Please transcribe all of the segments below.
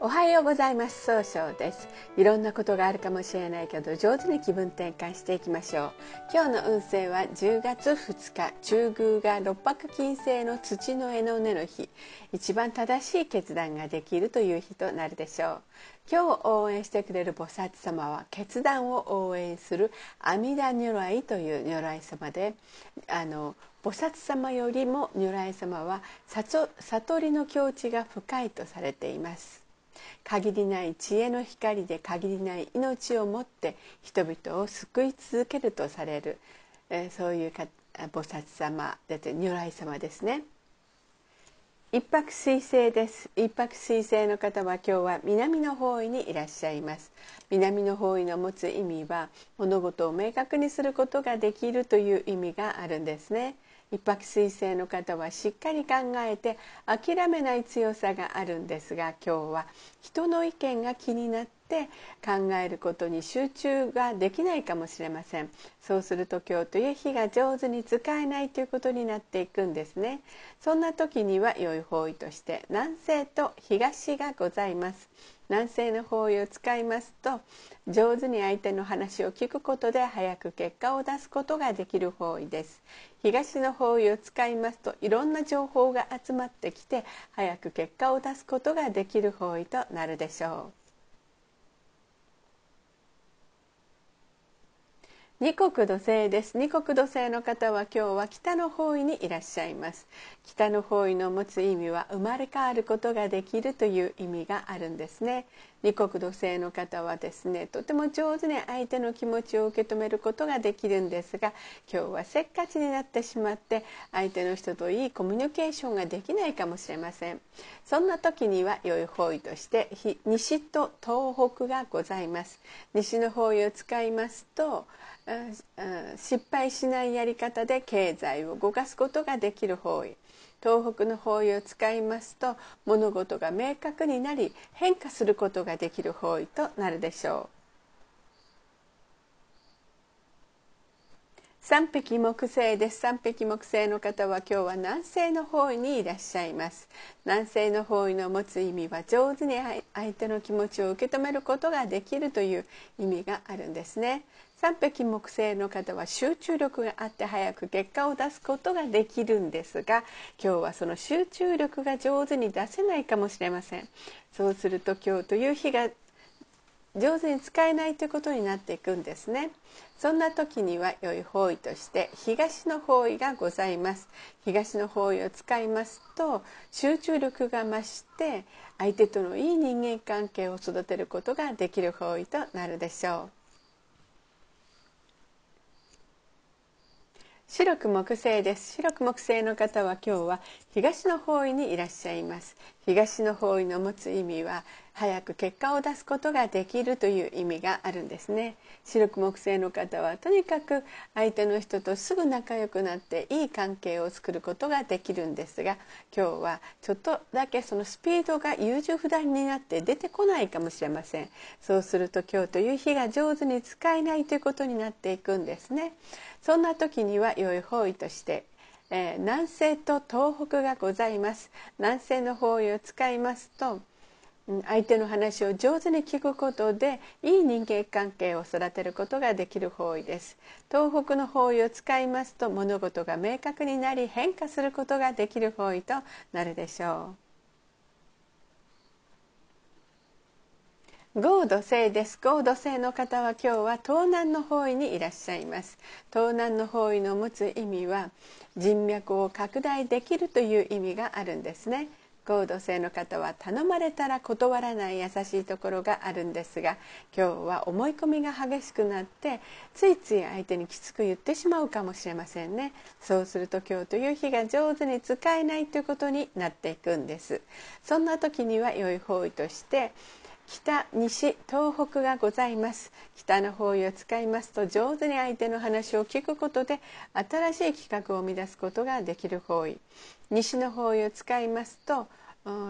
おはようございます。総称です。いろんなことがあるかもしれないけど上手に気分転換していきましょう。今日の運勢は10月2日中宮が六白金星の土の絵の根の日。一番正しい決断ができるという日となるでしょう。今日応援してくれる菩薩様は決断を応援する阿弥陀如来という如来様であの菩薩様よりも如来様は悟りの境地が深いとされています。限りない知恵の光で限りない命をもって人々を救い続けるとされる、えー、そういうか菩薩様だって如来様ですね。一泊水星です。一泊水星の方は今日は南の方位にいらっしゃいます。南の方位の持つ意味は物事を明確にすることができるという意味があるんですね。一泊水星の方はしっかり考えて諦めない強さがあるんですが今日は人の意見が気になって考えることに集中ができないかもしれません。そうすると今日という日が上手に使えないということになっていくんですね。そんな時には良い方位として南西と東がございます。南西の方位を使いますと上手に相手の話を聞くことで早く結果を出すことができる方位です。東の方位を使いますといろんな情報が集まってきて早く結果を出すことができる方位となるでしょう。二国土星です。二国土星の方は今日は北の方位にいらっしゃいます。北の方位の持つ意味は生まれ変わることができるという意味があるんですね。二国土星の方はですねとても上手に相手の気持ちを受け止めることができるんですが今日はせっかちになってしまって相手の人といいコミュニケーションができないかもしれません。そんな時には良い方位として西と東北がございます。西の方位を使いますと失敗しないやり方で経済を動かすことができる方位。東北の方位を使いますと物事が明確になり変化することができる方位となるでしょう。三匹木星です。三匹木星の方は今日は南西の方位にいらっしゃいます。南西の方位の持つ意味は上手に相手の気持ちを受け止めることができるという意味があるんですね。三匹木星の方は集中力があって早く結果を出すことができるんですが今日はその集中力が上手に出せないかもしれません。そうすると今日という日が上手に使えないということになっていくんですね。そんな時には良い方位として東の方位がございます。東の方位を使いますと集中力が増して相手とのいい人間関係を育てることができる方位となるでしょう。白く木製です。白く木星の方は今日は東の方位にいらっしゃいます。東の方位の持つ意味は早く結果を出すことができるという意味があるんですね。白く木星の方はとにかく相手の人とすぐ仲良くなっていい関係を作ることができるんですが今日はちょっとだけそのスピードが優柔不断になって出てこないかもしれません。そうすると今日という日が上手に使えないということになっていくんですね。そんな時には良い方位として、えー、南西と東北がございます。南西の方位を使いますと相手の話を上手に聞くことでいい人間関係を育てることができる方位です。東北の方位を使いますと物事が明確になり変化することができる方位となるでしょう。合土星です。合土星の方は今日は東南の方位にいらっしゃいます。東南の方位の持つ意味は人脈を拡大できるという意味があるんですね。合土星の方は頼まれたら断らない優しいところがあるんですが今日は思い込みが激しくなってついつい相手にきつく言ってしまうかもしれませんね。そうすると今日という日が上手に使えないということになっていくんです。そんな時には良い方位として北西東北がございます。北の方位を使いますと上手に相手の話を聞くことで新しい企画を生み出すことができる方位。西の方位を使いますと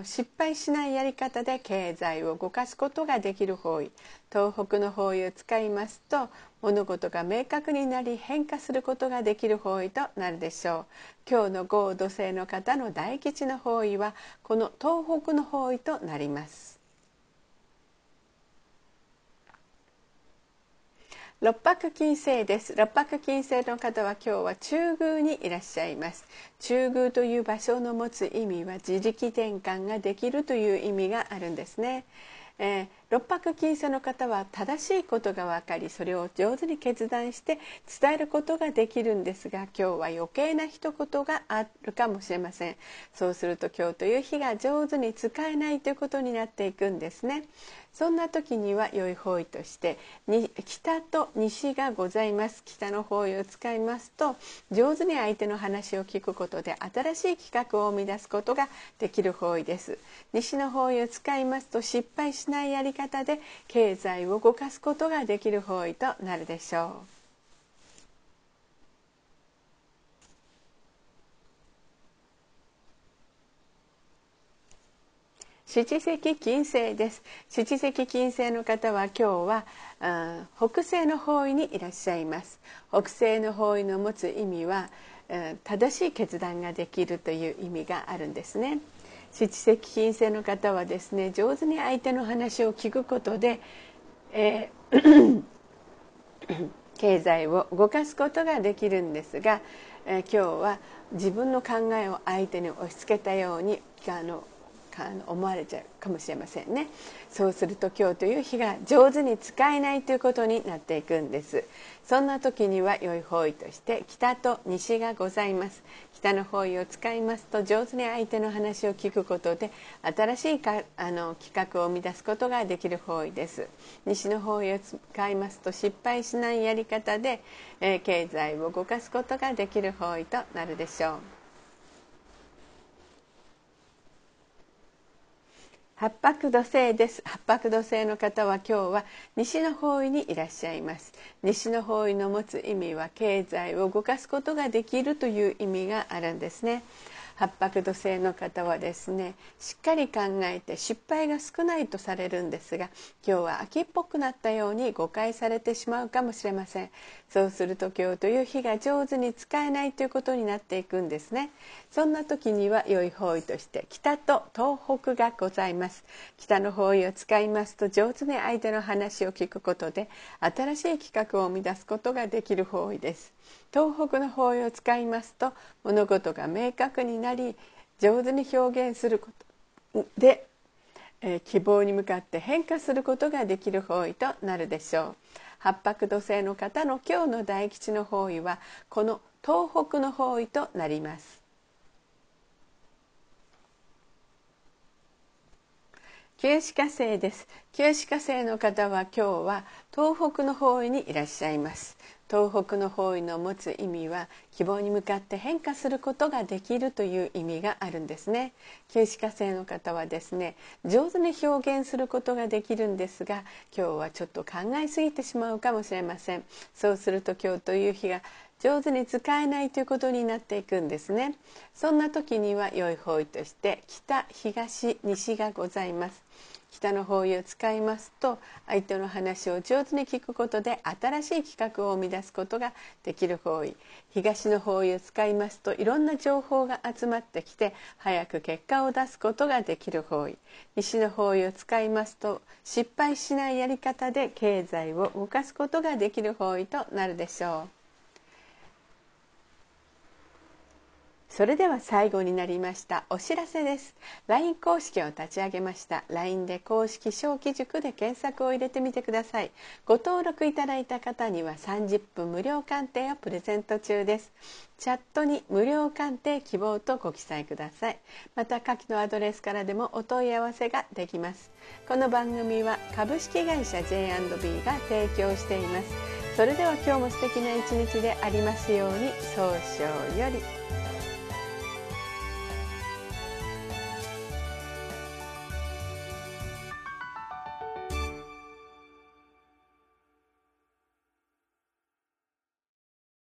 失敗しないやり方で経済を動かすことができる方位。東北の方位を使いますと物事が明確になり変化することができる方位となるでしょう。今日の豪土星の方の大吉の方位はこの東北の方位となります。六白金星です。六白金星の方は今日は中宮にいらっしゃいます。中宮という場所の持つ意味は自力転換ができるという意味があるんですね。えー、六白金星の方は正しいことが分かりそれを上手に決断して伝えることができるんですが今日は余計な一言があるかもしれません。そうすると今日という日が上手に使えないということになっていくんですね。そんな時には良い方位として北と西がございます。北の方位を使いますと上手に相手の話を聞くことで新しい企画を生み出すことができる方位です。西の方位を使いますと失敗しないやり方方で経済を動かすことができる方位となるでしょう。七石金星です。七石金星の方は今日は北西の方位にいらっしゃいます。北西の方位の持つ意味は正しい決断ができるという意味があるんですね。七石金星の方はですね上手に相手の話を聞くことで、えー経済を動かすことができるんですが、えー、今日は自分の考えを相手に押し付けたようにあの思われちゃうかもしれませんね。そうすると今日という日が上手に使えないということになっていくんです。そんな時には良い方位として北と西がございます。北の方位を使いますと上手に相手の話を聞くことで新しいかあの企画を生み出すことができる方位です。西の方位を使いますと失敗しないやり方で、えー、経済を動かすことができる方位となるでしょう。八白土星です。八白土星の方は今日は西の方位にいらっしゃいます。西の方位の持つ意味は経済を動かすことができるという意味があるんですね。八白土星の方はですねしっかり考えて失敗が少ないとされるんですが今日は秋っぽくなったように誤解されてしまうかもしれません。そうすると今日という日が上手に使えないということになっていくんですね。そんな時には良い方位として北と東北がございます。北の方位を使いますと上手に相手の話を聞くことで新しい企画を生み出すことができる方位です。東北の方位を使いますと物事が明確になり上手に表現することで、えー、希望に向かって変化することができる方位となるでしょう。八白土星の方の今日の大吉の方位はこの東北の方位となります。旧歯科生です。旧歯科生の方は今日は東北の方位にいらっしゃいます。東北の方位の持つ意味は希望に向かって変化することができるという意味があるんですね。旧歯科生の方はですね上手に表現することができるんですが今日はちょっと考えすぎてしまうかもしれません。そうすると今日という日が上手に使えないということになっていくんですね。そんな時には良い方位として北東西がございます。北の方位を使いますと相手の話を上手に聞くことで新しい企画を生み出すことができる方位東の方位を使いますといろんな情報が集まってきて早く結果を出すことができる方位西の方位を使いますと失敗しないやり方で経済を動かすことができる方位となるでしょう。それでは最後になりましたお知らせです。LINE 公式を立ち上げました。LINE で公式小規塾で検索を入れてみてください。ご登録いただいた方には30分無料鑑定をプレゼント中です。チャットに無料鑑定希望とご記載ください。また下記のアドレスからでもお問い合わせができます。この番組は株式会社 J&B が提供しています。それでは今日も素敵な一日でありますように早々より。